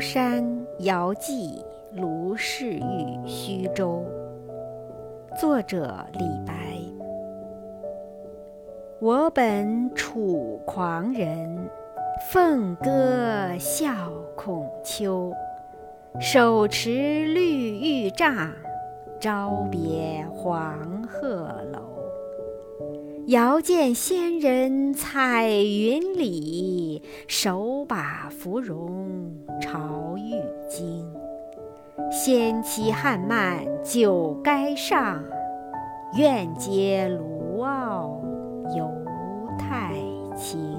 山遥寄卢氏玉虚舟。作者李白。我本楚狂人，凤歌笑孔丘。手持绿玉杖，朝别黄鹤楼。遥见仙人彩云里，手把芙蓉朝玉京。仙期汉漫酒该上，愿接卢傲游太清。